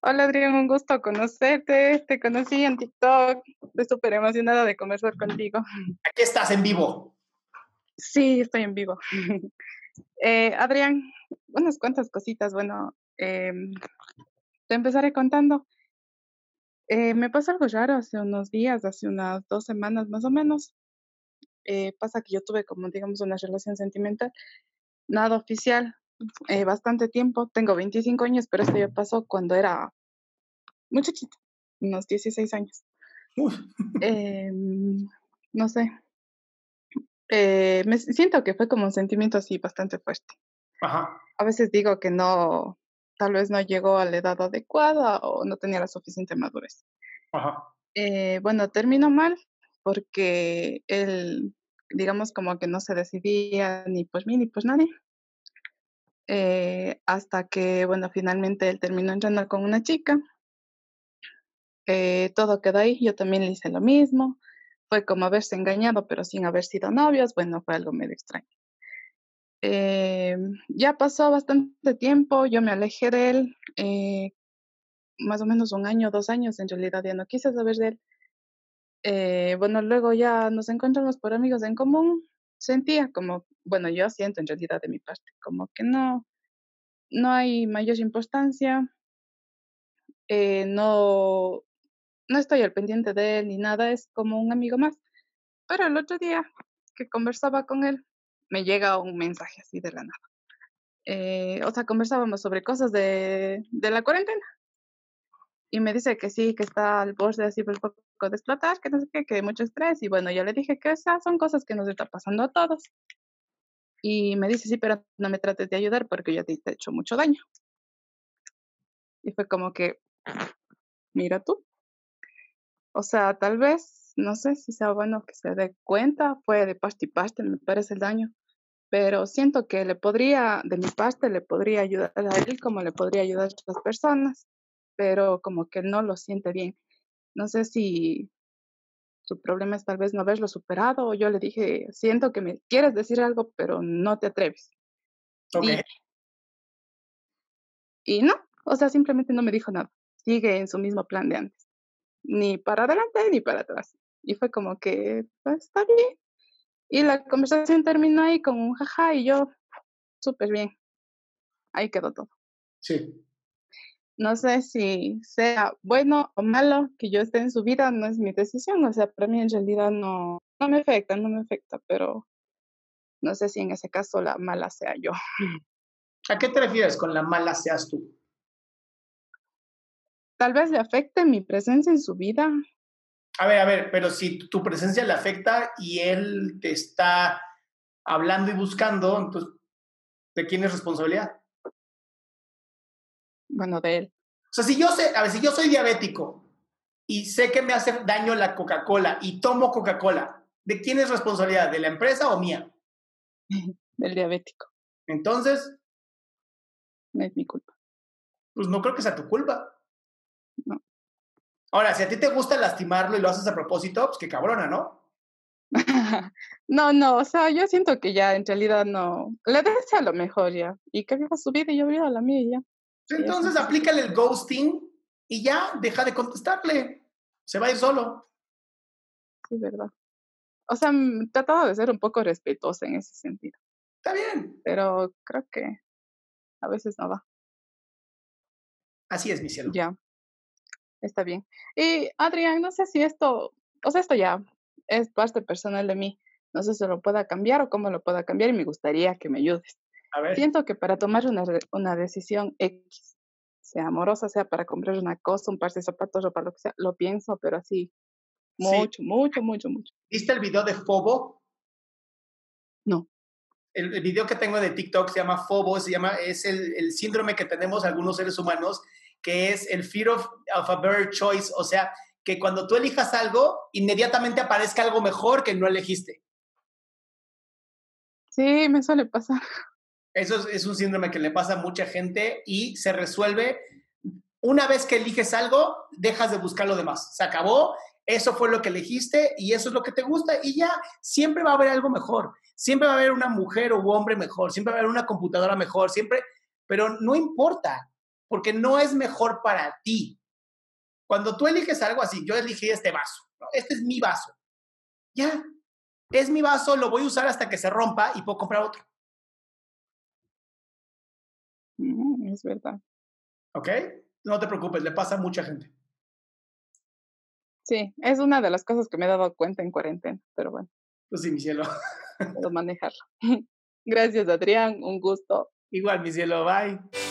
Hola Adrián, un gusto conocerte. Te conocí en TikTok. Estoy súper emocionada de conversar contigo. Aquí estás en vivo. Sí, estoy en vivo. Eh, Adrián, unas cuantas cositas. Bueno, em, te empezaré contando. Eh, me pasó algo raro hace unos días, hace unas dos semanas más o menos. Eh, pasa que yo tuve como, digamos, una relación sentimental, nada oficial, eh, bastante tiempo. Tengo 25 años, pero esto ya pasó cuando era muchachita, unos 16 años. Em, no sé. Eh, me siento que fue como un sentimiento así bastante fuerte. A veces digo que no, tal vez no llegó a la edad adecuada o no tenía la suficiente madurez. Eh, bueno, terminó mal porque él, digamos, como que no se decidía ni por mí ni por nadie. Eh, hasta que, bueno, finalmente él terminó entrando con una chica. Eh, todo quedó ahí, yo también le hice lo mismo. Fue como haberse engañado, pero sin haber sido novios. Bueno, fue algo medio extraño. Eh, ya pasó bastante tiempo, yo me alejé de él, más o menos un año, dos años, en realidad ya no quise saber de él. bueno, luego ya nos encontramos por amigos en común, sentía como, bueno, yo siento en realidad de mi parte, como que no, no hay mayor importancia, eh, no, no estoy al pendiente de él ni nada, es como un amigo más. Pero el otro día que conversaba con él, me llega un mensaje así de la nada. Eh, o sea, conversábamos sobre cosas de, de la cuarentena. Y me dice que sí, que está al borde así por poco de explotar, que no sé qué, que hay mucho estrés. Y bueno, yo le dije que esas son cosas que nos está pasando a todos. Y me dice, sí, pero no me trates de ayudar porque yo te he hecho mucho daño. Y fue como que, mira tú. O sea, tal vez, no sé si sea bueno que se dé cuenta, fue de parte y me parece el daño. Pero siento que le podría, de mi parte, le podría ayudar a él como le podría ayudar a otras personas pero como que no lo siente bien. No sé si su problema es tal vez no haberlo superado o yo le dije, siento que me quieres decir algo, pero no te atreves. Y, no, o sea, simplemente no me dijo nada. Sigue en su mismo plan de antes. Ni para adelante ni para atrás. Y fue como que, pues está bien. Y la conversación terminó ahí con un jaja y yo, súper bien. Ahí quedó todo. Sí no sé si sea bueno o malo que yo esté en su vida, no es mi decisión, o sea, para mí en realidad no, no me afecta, no me afecta, pero no sé si en ese caso la mala sea yo. ¿A qué te refieres con la mala seas tú? Tal vez le afecte mi presencia en su vida. A ver, a ver, pero si tu presencia le afecta y él te está hablando y buscando, entonces, ¿de quién es responsabilidad? Bueno, de él. O sea, si yo sé, a ver, si yo soy diabético y sé que me hace daño la Coca-Cola y tomo Coca-Cola, ¿de quién es responsabilidad? ¿De la empresa o mía? Del diabético. Entonces. No es mi culpa. Pues no creo que sea tu culpa. No. Ahora, si a ti te gusta lastimarlo y lo haces a propósito, pues qué cabrona, ¿no? no, no, o sea, yo siento que ya en realidad no. Le deseo lo mejor ya. Y que viva su vida y yo viva la mía ya. Entonces aplícale el ghosting y ya deja de contestarle. Se va a ir solo. Sí, verdad. O sea, mm, trataba de ser un poco respetuosa en ese sentido. Está bien. Pero creo que a veces no va. Así es, mi cielo. Ya. Está bien. Y Adrián, no sé si esto, o sea, esto ya es parte personal de mí. No sé si lo pueda cambiar o cómo lo pueda cambiar y me gustaría que me ayudes. Siento que para tomar una, una decisión X, sea amorosa, sea para comprar una cosa, un par de zapatos lo que sea, lo pienso, pero así, mucho, mucho, mucho, mucho. ¿Viste el video de Fobo? No. El, el, video que tengo de TikTok se llama Fobo, se llama, es el, el, síndrome que tenemos algunos seres humanos, que es el fear of, of a better choice, o sea, que cuando tú elijas algo, inmediatamente aparezca algo mejor que no elegiste. Sí, me suele pasar. Eso es, un síndrome que le pasa a mucha gente y se resuelve. Una vez que eliges algo, dejas de buscar lo demás. Se acabó, eso fue lo que elegiste y eso es lo que te gusta y ya siempre va a haber algo mejor. Siempre va a haber una mujer o hombre mejor, siempre va a haber una computadora mejor, siempre, pero no importa, porque no es mejor para ti. Cuando tú eliges algo así, yo elegí este vaso, este es mi vaso. Ya, es mi vaso, lo voy a usar hasta que se rompa y puedo comprar otro. Es verdad. ¿Ok? No te preocupes, le pasa a mucha gente. Sí, es una de las cosas que me he dado cuenta en cuarentena, pero bueno. Pues sí, mi cielo. Puedo manejarlo. Gracias, Adrián. Un gusto. Igual, mi cielo. Bye.